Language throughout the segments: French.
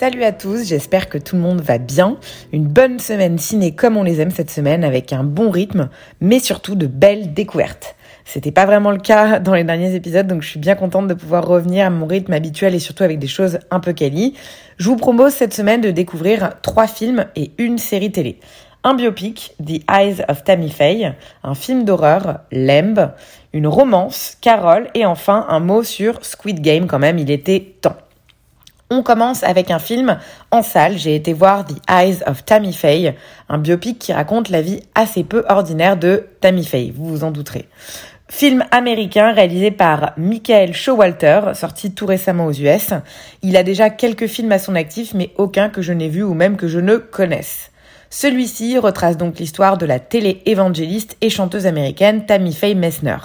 Salut à tous, j'espère que tout le monde va bien. Une bonne semaine ciné comme on les aime cette semaine avec un bon rythme, mais surtout de belles découvertes. C'était pas vraiment le cas dans les derniers épisodes, donc je suis bien contente de pouvoir revenir à mon rythme habituel et surtout avec des choses un peu quali. Je vous propose cette semaine de découvrir trois films et une série télé. Un biopic, The Eyes of Tammy Faye, un film d'horreur, Lemb, une romance, Carole, et enfin un mot sur Squid Game quand même, il était temps. On commence avec un film en salle. J'ai été voir The Eyes of Tammy Faye, un biopic qui raconte la vie assez peu ordinaire de Tammy Faye, vous vous en douterez. Film américain réalisé par Michael Showalter, sorti tout récemment aux US. Il a déjà quelques films à son actif, mais aucun que je n'ai vu ou même que je ne connaisse. Celui-ci retrace donc l'histoire de la télé-évangéliste et chanteuse américaine Tammy Faye Messner.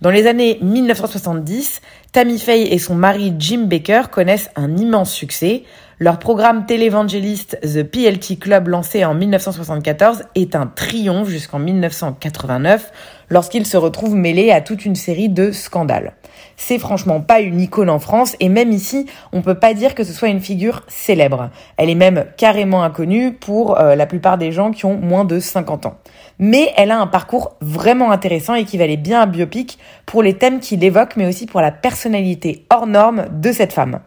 Dans les années 1970, Tammy Faye et son mari Jim Baker connaissent un immense succès. Leur programme télévangéliste The PLT Club lancé en 1974 est un triomphe jusqu'en 1989 lorsqu'ils se retrouvent mêlés à toute une série de scandales. C'est franchement pas une icône en France et même ici, on peut pas dire que ce soit une figure célèbre. Elle est même carrément inconnue pour euh, la plupart des gens qui ont moins de 50 ans. Mais elle a un parcours vraiment intéressant et qui valait bien un biopic pour les thèmes qu'il évoque mais aussi pour la personnalité hors norme de cette femme.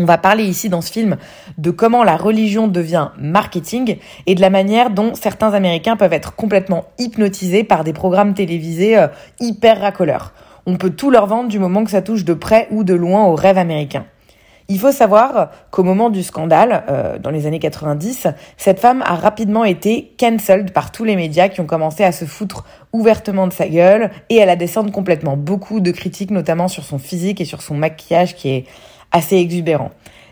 On va parler ici dans ce film de comment la religion devient marketing et de la manière dont certains Américains peuvent être complètement hypnotisés par des programmes télévisés euh, hyper racoleurs. On peut tout leur vendre du moment que ça touche de près ou de loin au rêve américain. Il faut savoir qu'au moment du scandale, euh, dans les années 90, cette femme a rapidement été cancelled par tous les médias qui ont commencé à se foutre ouvertement de sa gueule et à la descendre complètement. Beaucoup de critiques, notamment sur son physique et sur son maquillage qui est assez exubérant.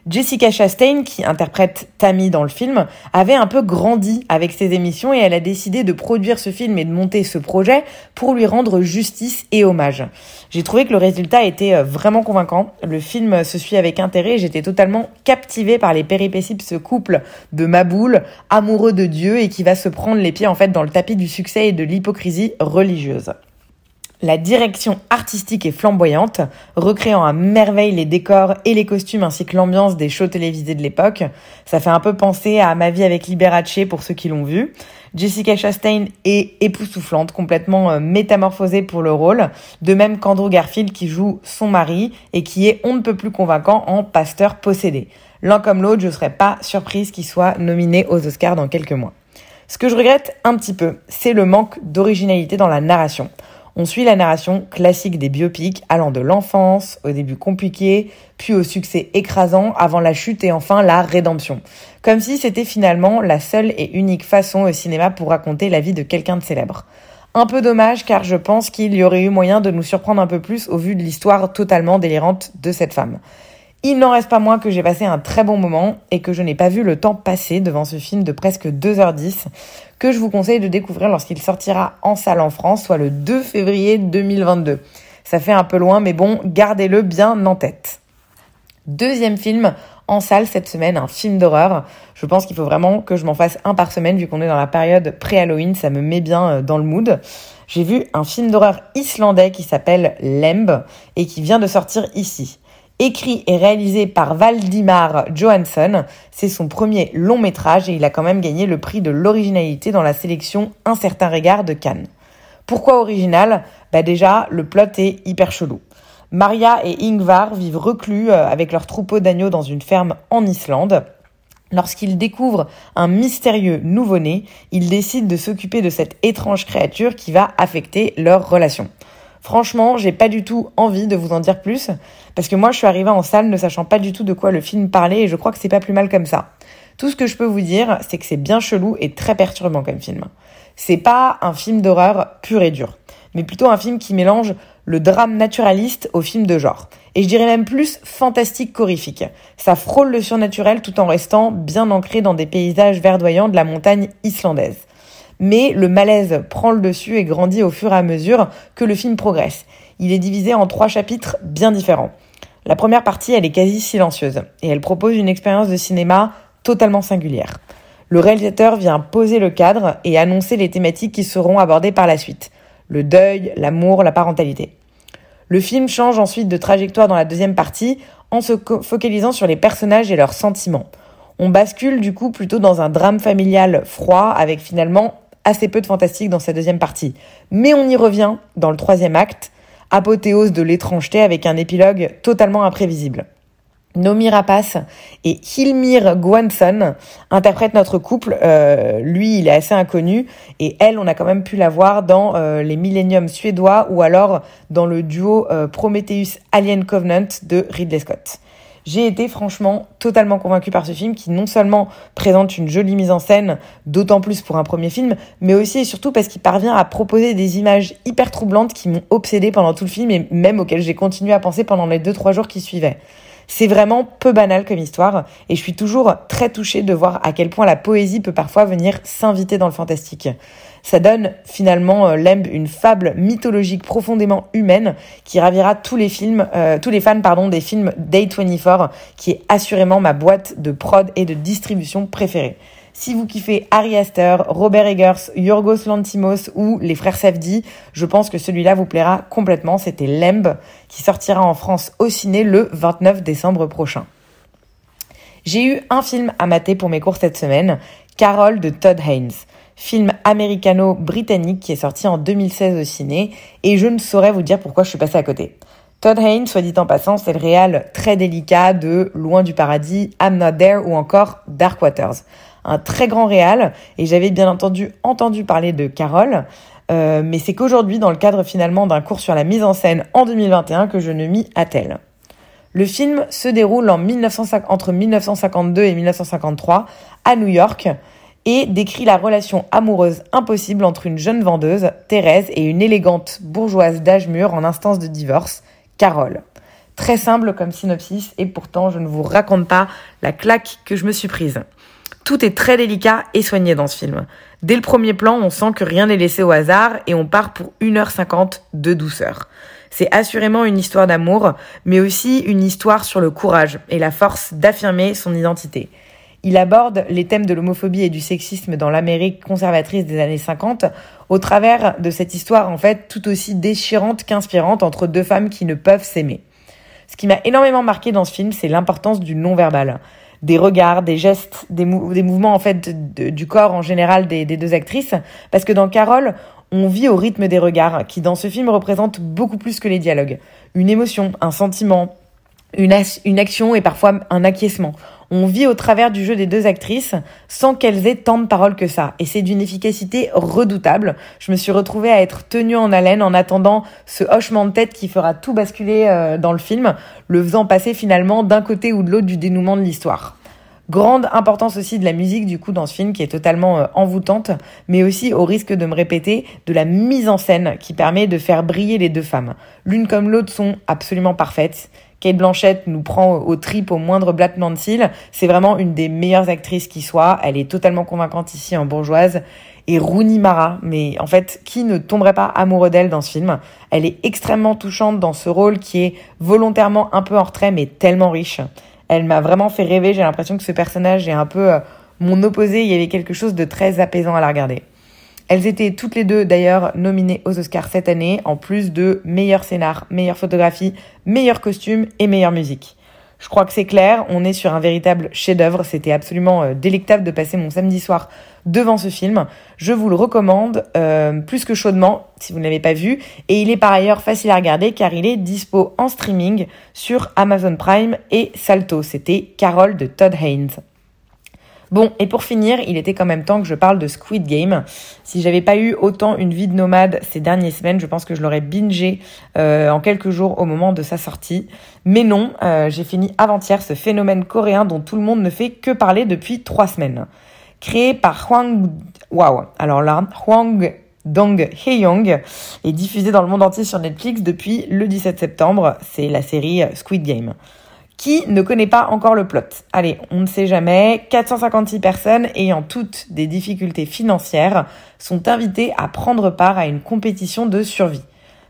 Jessica Chastain, qui interprète Tammy dans le film, avait un peu grandi avec ses émissions et elle a décidé de produire ce film et de monter ce projet pour lui rendre justice et hommage. J'ai trouvé que le résultat était euh, vraiment convaincant. Le film se suit avec intérêt j'étais totalement captivée par les péripéties de ce couple de Maboul, amoureux de Dieu et qui va se prendre les pieds en fait dans le tapis du succès et de l'hypocrisie religieuse. La direction artistique est flamboyante, recréant à merveille les décors et les costumes ainsi que l'ambiance des shows télévisés de l'époque. Ça fait un peu penser à Ma vie avec Liberace pour ceux qui l'ont vu. Jessica Chastain est époustouflante, complètement euh, métamorphosée pour le rôle, de même qu'Andrew Garfield qui joue son mari et qui est on ne peut plus convaincant en pasteur possédé. L'un comme l'autre, je serais pas surprise qu'il soit nominé aux Oscars dans quelques mois. Ce que je regrette un petit peu, c'est le manque d'originalité dans la narration. On suit la narration classique des biopics allant de l'enfance, au début compliqué, puis au succès écrasant, avant la chute et enfin la rédemption. Comme si c'était finalement la seule et unique façon au cinéma pour raconter la vie de quelqu'un de célèbre. Un peu dommage car je pense qu'il y aurait eu moyen de nous surprendre un peu plus au vu de l'histoire totalement délirante de cette femme. Il n'en reste pas moins que j'ai passé un très bon moment et que je n'ai pas vu le temps passer devant ce film de presque 2h10 que je vous conseille de découvrir lorsqu'il sortira en salle en France, soit le 2 février 2022. Ça fait un peu loin mais bon, gardez-le bien en tête. Deuxième film en salle cette semaine, un film d'horreur. Je pense qu'il faut vraiment que je m'en fasse un par semaine vu qu'on est dans la période pré-Halloween, ça me met bien euh, dans le mood. J'ai vu un film d'horreur islandais qui s'appelle Lemb et qui vient de sortir ici. Écrit et réalisé par Valdimar Johansson, c'est son premier long métrage et il a quand même gagné le prix de l'originalité dans la sélection Un certain regard de Cannes. Pourquoi original? Bah déjà, le plot est hyper chelou. Maria et Ingvar vivent reclus euh, avec leur troupeau d'agneaux dans une ferme en Islande. Lorsqu'ils découvrent un mystérieux nouveau-né, ils décident de s'occuper de cette étrange créature qui va affecter leur relation. Franchement, j'ai pas du tout envie de vous en dire plus, parce que moi je suis arrivée en salle ne sachant pas du tout de quoi le film parlait et je crois que c'est pas plus mal comme ça. Tout ce que je peux vous dire, c'est que c'est bien chelou et très perturbant comme film. C'est pas un film d'horreur pur et dur, mais plutôt un film qui mélange le drame naturaliste au film de genre. et je dirais même plus fantastique qu'horrifique. Ça frôle le surnaturel tout en restant bien ancré dans des paysages verdoyants de la montagne islandaise. Mais le malaise prend le dessus et grandit au fur et à mesure que le film progresse. Il est divisé en trois chapitres bien différents. La première partie, elle est quasi silencieuse et elle propose une expérience de cinéma totalement singulière. Le réalisateur vient poser le cadre et annoncer les thématiques qui seront abordées par la suite. Le deuil, l'amour, la parentalité. Le film change ensuite de trajectoire dans la deuxième partie en se focalisant sur les personnages et leurs sentiments. On bascule du coup plutôt dans un drame familial froid avec finalement assez peu de fantastique dans sa deuxième partie. Mais on y revient dans le troisième acte, apothéose de l'étrangeté avec un épilogue totalement imprévisible. Nomi Rapace et Hilmir Gwanson interprètent notre couple. Euh, lui, il est assez inconnu et elle, on a quand même pu la voir dans euh, les Millennium suédois ou alors dans le duo euh, Prometheus Alien Covenant de Ridley Scott. J'ai été franchement totalement convaincue par ce film qui non seulement présente une jolie mise en scène, d'autant plus pour un premier film, mais aussi et surtout parce qu'il parvient à proposer des images hyper troublantes qui m'ont obsédée pendant tout le film et même auxquelles j'ai continué à penser pendant les deux trois jours qui suivaient. C'est vraiment peu banal comme histoire et je suis toujours très touchée de voir à quel point la poésie peut parfois venir s'inviter dans le fantastique. Ça donne finalement euh, Lemb une fable mythologique profondément humaine qui ravira tous les films, euh, tous les fans des films Day 24 qui est assurément ma boîte de prod et de distribution préférée. Si vous kiffez Harry Astor, Robert Eggers, Yorgos Lantimos ou les frères Safdie, je pense que celui-là vous plaira complètement. C'était Lemb qui sortira en France au ciné le 29 décembre prochain. J'ai eu un film à mater pour mes cours cette semaine, Carol de Todd Haynes film américano-britannique qui est sorti en 2016 au ciné, et je ne saurais vous dire pourquoi je suis passée à côté. Todd Haynes, soit dit en passant, c'est le réal très délicat de Loin du paradis, I'm Not There ou encore Dark Waters un très grand réal, et j'avais bien entendu entendu parler de Carole, euh, mais c'est qu'aujourd'hui, dans le cadre finalement d'un cours sur la mise en scène en 2021, que je ne m'y attelle. Le film se déroule en entre 1952 et 1953 à New York et décrit la relation amoureuse impossible entre une jeune vendeuse, Thérèse, et une élégante bourgeoise d'âge mûr en instance de divorce, Carole. Très simple comme synopsis et pourtant je ne vous raconte pas la claque que je me suis prise. Tout est très délicat et soigné dans ce film. Dès le premier plan, on sent que rien n'est laissé au hasard et on part pour 1h50 de douceur. C'est assurément une histoire d'amour, mais aussi une histoire sur le courage et la force d'affirmer son identité. Il aborde les thèmes de l'homophobie et du sexisme dans l'Amérique conservatrice des années 50 au travers de cette histoire en fait tout aussi déchirante qu'inspirante entre deux femmes qui ne peuvent s'aimer. Ce qui m'a énormément marqué dans ce film, c'est l'importance du non-verbal des regards, des gestes, des, mouvements en fait du corps en général des, deux actrices. Parce que dans Carole, on vit au rythme des regards, qui dans ce film représentent beaucoup plus que les dialogues. Une émotion, un sentiment, une action et parfois un acquiescement. On vit au travers du jeu des deux actrices sans qu'elles aient tant de paroles que ça. Et c'est d'une efficacité redoutable. Je me suis retrouvée à être tenue en haleine en attendant ce hochement de tête qui fera tout basculer euh, dans le film, le faisant passer finalement d'un côté ou de l'autre du dénouement de l'histoire. Grande importance aussi de la musique du coup dans ce film qui est totalement euh, envoûtante, mais aussi au risque de me répéter, de la mise en scène qui permet de faire briller les deux femmes. L'une comme l'autre sont absolument parfaites. Kate Blanchett nous prend au trip au moindre battement de cils. C'est vraiment une des meilleures actrices qui soit. Elle est totalement convaincante ici en bourgeoise. Et Rooney Mara, mais en fait, qui ne tomberait pas amoureux d'elle dans ce film? Elle est extrêmement touchante dans ce rôle qui est volontairement un peu en retrait, mais tellement riche. Elle m'a vraiment fait rêver. J'ai l'impression que ce personnage est un peu euh, mon opposé. Il y avait quelque chose de très apaisant à la regarder. Elles étaient toutes les deux d'ailleurs nominées aux Oscars cette année, en plus de meilleur scénar, meilleure photographie, meilleur costume et meilleure musique. Je crois que c'est clair, on est sur un véritable chef-d'œuvre. C'était absolument euh, délectable de passer mon samedi soir devant ce film. Je vous le recommande euh, plus que chaudement si vous ne l'avez pas vu. Et il est par ailleurs facile à regarder car il est dispo en streaming sur Amazon Prime et Salto. C'était Carole de Todd Haynes. Bon, et pour finir, il était quand même temps que je parle de Squid Game. Si j'avais pas eu autant une vie de nomade ces dernières semaines, je pense que je l'aurais bingé euh, en quelques jours au moment de sa sortie. Mais non, euh, j'ai fini avant-hier ce phénomène coréen dont tout le monde ne fait que parler depuis trois semaines. Créé par Hwang... Wow Alors là, Hwang Dong Hye-young, est diffusée dans le monde entier sur Netflix depuis le 17 septembre. C'est la série Squid Game. Qui ne connaît pas encore le plot Allez, on ne sait jamais. 456 personnes ayant toutes des difficultés financières sont invitées à prendre part à une compétition de survie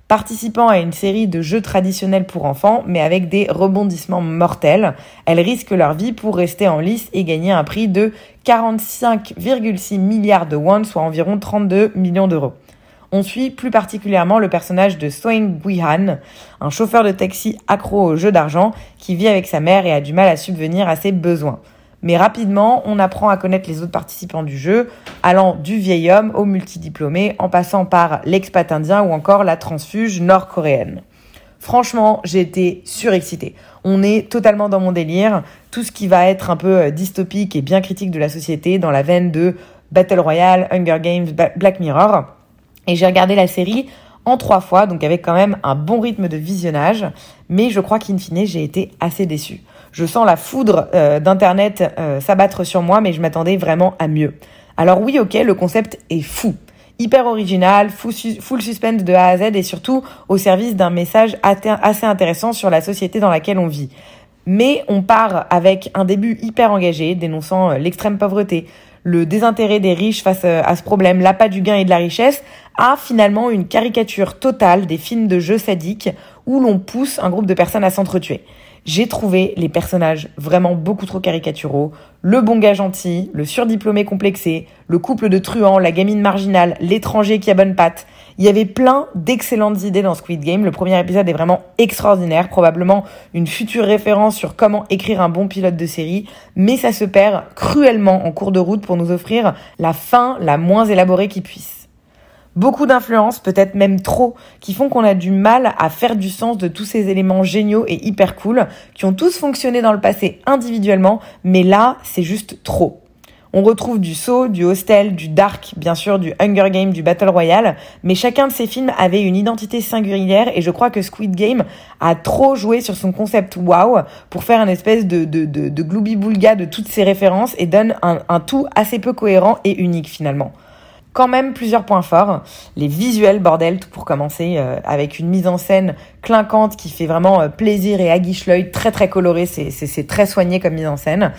participant à une série de jeux traditionnels pour enfants, mais avec des rebondissements mortels. Elles risquent leur vie pour rester en lice et gagner un prix de 45,6 milliards de won, soit environ 32 millions d'euros. On suit plus particulièrement le personnage de Soing Gui-han, un chauffeur de taxi accro aux jeux d'argent qui vit avec sa mère et a du mal à subvenir à ses besoins. Mais rapidement, on apprend à connaître les autres participants du jeu, allant du vieil homme au multidiplômé, en passant par l'expat indien ou encore la transfuge nord-coréenne. Franchement, j'ai été surexcitée. On est totalement dans mon délire. Tout ce qui va être un peu euh, dystopique et bien critique de la société dans la veine de Battle Royale, Hunger Games, Black Mirror. Et j'ai regardé la série en trois fois, donc avec quand même un bon rythme de visionnage. Mais je crois qu'in fine, j'ai été assez déçue. Je sens la foudre euh, d'Internet euh, s'abattre sur moi, mais je m'attendais vraiment à mieux. Alors oui, ok, le concept est fou. Hyper original, full suspense de A à Z et surtout au service d'un message assez intéressant sur la société dans laquelle on vit. Mais on part avec un début hyper engagé, dénonçant euh, l'extrême pauvreté, le désintérêt des riches face à ce problème, l'appât du gain et de la richesse, à finalement une caricature totale des films de jeux sadiques où l'on pousse un groupe de personnes à s'entretuer. J'ai trouvé les personnages vraiment beaucoup trop caricaturaux. Le bon gars gentil, le surdiplômé complexé, le couple de truands, la gamine marginale, l'étranger qui a bonne patte. Il y avait plein d'excellentes idées dans Squid Game. Le premier épisode est vraiment extraordinaire, probablement une future référence sur comment écrire un bon pilote de série, mais ça se perd cruellement en cours de route pour nous offrir la fin la moins élaborée qui puisse beaucoup d'influences, peut-être même trop, qui font qu'on a du mal à faire du sens de tous ces éléments géniaux et hyper cool, qui ont tous fonctionné dans le passé individuellement, mais là, c'est juste trop. On retrouve du Saw, du Hostel, du Dark, bien sûr, du Hunger Game, du Battle Royale, mais chacun de ces films avait une identité singulière et je crois que Squid Game a trop joué sur son concept wow pour faire une espèce de, de, de, de boulga de toutes ces références et donne un, un tout assez peu cohérent et unique finalement quand même plusieurs points forts. Les visuels, bordel, tout pour commencer, euh, avec une mise en scène clinquante qui fait vraiment euh, plaisir et aguiche l'œil, très très coloré, c'est très soigné comme mise en scène.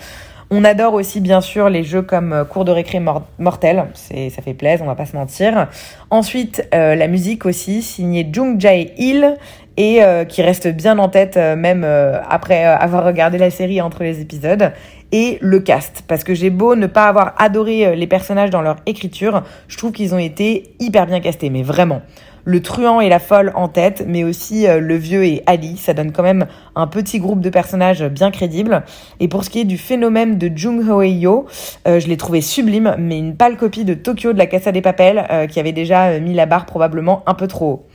On adore aussi bien sûr les jeux comme euh, Cours de récré mortel, ça fait plaisir, on va pas se mentir. Ensuite la musique aussi signée Jung Jae Il et qui reste bien en tête même après avoir regardé la série entre les épisodes et le cast. Parce que j'ai beau ne pas avoir adoré euh, les personnages dans leur écriture, je trouve qu'ils ont été hyper bien castés, mais vraiment. Le truand et la folle en tête, mais aussi euh, le vieux et Ali, ça donne quand même un petit groupe de personnages bien crédibles. Et pour ce qui est du phénomène de Jung Ho Yo, euh, je l'ai trouvé sublime, mais une pâle copie de Tokyo de la Casa des Papels, qui avait déjà mis la barre probablement un peu trop haut.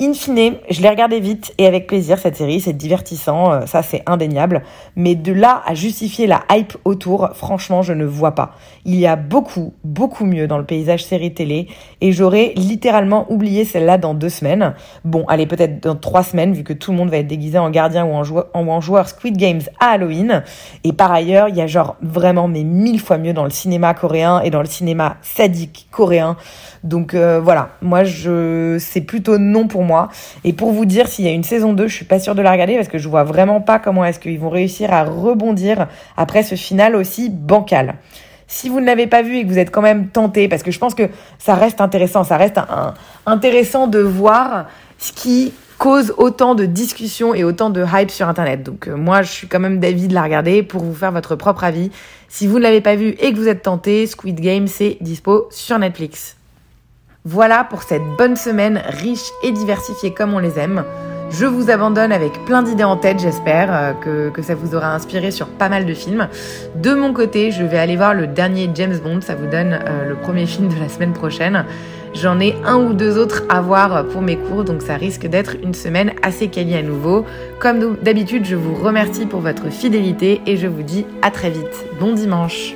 In fine, je l'ai regardé vite et avec plaisir cette série, c'est divertissant, euh, ça c'est indéniable. Mais de là à justifier la hype autour, franchement, je ne vois pas. Il y a beaucoup, beaucoup mieux dans le paysage série télé et j'aurais littéralement oublié celle-là dans deux semaines. Bon, allez, peut-être dans trois semaines vu que tout le monde va être déguisé en gardien ou en joueur, Squid Games à Halloween. Et par ailleurs, il y a genre vraiment mais mille fois mieux dans le cinéma coréen et dans le cinéma sadique coréen. Donc euh, voilà, moi je c'est plutôt non pour moi. Et pour vous dire s'il y a une saison 2, je suis pas sûre de la regarder parce que je vois vraiment pas comment est-ce qu'ils vont réussir à rebondir après ce final aussi bancal. Si vous ne l'avez pas vu et que vous êtes quand même tenté, parce que je pense que ça reste intéressant, ça reste intéressant de voir ce qui cause autant de discussions et autant de hype sur Internet. Donc euh, moi, je suis quand même d'avis de la regarder pour vous faire votre propre avis. Si vous ne l'avez pas vu et que vous êtes tenté, Squid Game, c'est dispo sur Netflix. Voilà pour cette bonne semaine riche et diversifiée comme on les aime. Je vous abandonne avec plein d'idées en tête, j'espère euh, que, ça vous aura inspiré sur pas mal de films. De mon côté, je vais aller voir le dernier James Bond, ça vous donne euh, le premier film de la semaine prochaine. J'en ai un ou deux autres à voir pour mes cours, donc ça risque d'être une semaine assez quali à nouveau. Comme d'habitude, je vous remercie pour votre fidélité et je vous dis à très vite. Bon dimanche